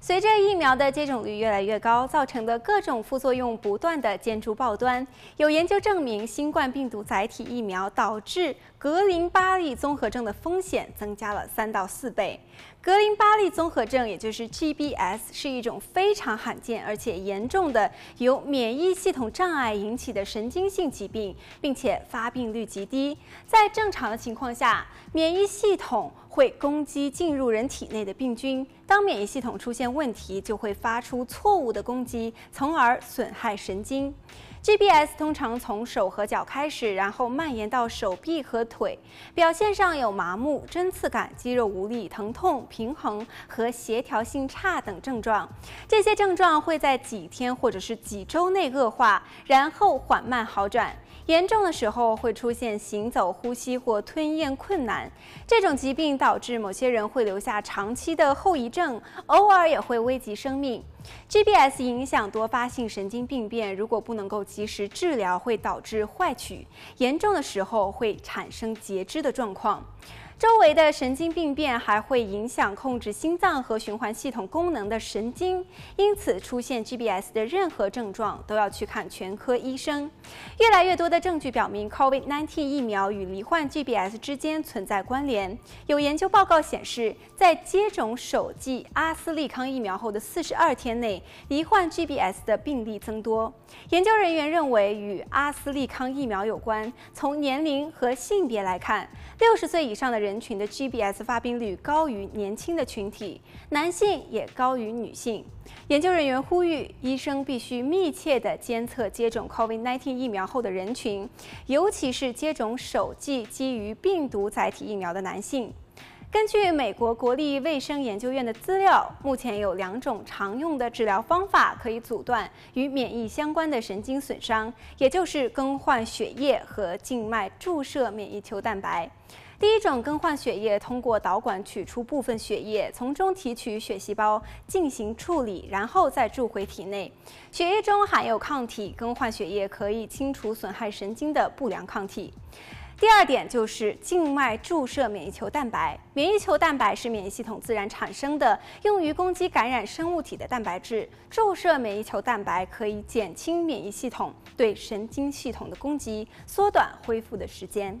随着疫苗的接种率越来越高，造成的各种副作用不断的见诸报端。有研究证明，新冠病毒载体疫苗导致格林巴利综合症的风险增加了三到四倍。格林巴利综合症，也就是 GBS，是一种非常罕见而且严重的由免疫系统障碍引起的神经性疾病，并且发病率极低。在正常的情况下，免疫系统会攻击进入人体内的病菌。当免疫系统出出现问题，就会发出错误的攻击，从而损害神经。GBS 通常从手和脚开始，然后蔓延到手臂和腿，表现上有麻木、针刺感、肌肉无力、疼痛、平衡和协调性差等症状。这些症状会在几天或者是几周内恶化，然后缓慢好转。严重的时候会出现行走、呼吸或吞咽困难。这种疾病导致某些人会留下长期的后遗症，偶尔也会危及生命。GBS 影响多发性神经病变，如果不能够及时治疗，会导致坏疽，严重的时候会产生截肢的状况。周围的神经病变还会影响控制心脏和循环系统功能的神经，因此出现 GBS 的任何症状都要去看全科医生。越来越多的证据表明，COVID-19 疫苗与罹患 GBS 之间存在关联。有研究报告显示，在接种首剂阿斯利康疫苗后的四十二天内，罹患 GBS 的病例增多。研究人员认为与阿斯利康疫苗有关。从年龄和性别来看，六十岁以上的人。人群的 GBS 发病率高于年轻的群体，男性也高于女性。研究人员呼吁医生必须密切地监测接种 COVID-19 疫苗后的人群，尤其是接种首剂基于病毒载体疫苗的男性。根据美国国立卫生研究院的资料，目前有两种常用的治疗方法可以阻断与免疫相关的神经损伤，也就是更换血液和静脉注射免疫球蛋白。第一种更换血液，通过导管取出部分血液，从中提取血细胞进行处理，然后再注回体内。血液中含有抗体，更换血液可以清除损害神经的不良抗体。第二点就是静脉注射免疫球蛋白。免疫球蛋白是免疫系统自然产生的，用于攻击感染生物体的蛋白质。注射免疫球蛋白可以减轻免疫系统对神经系统的攻击，缩短恢复的时间。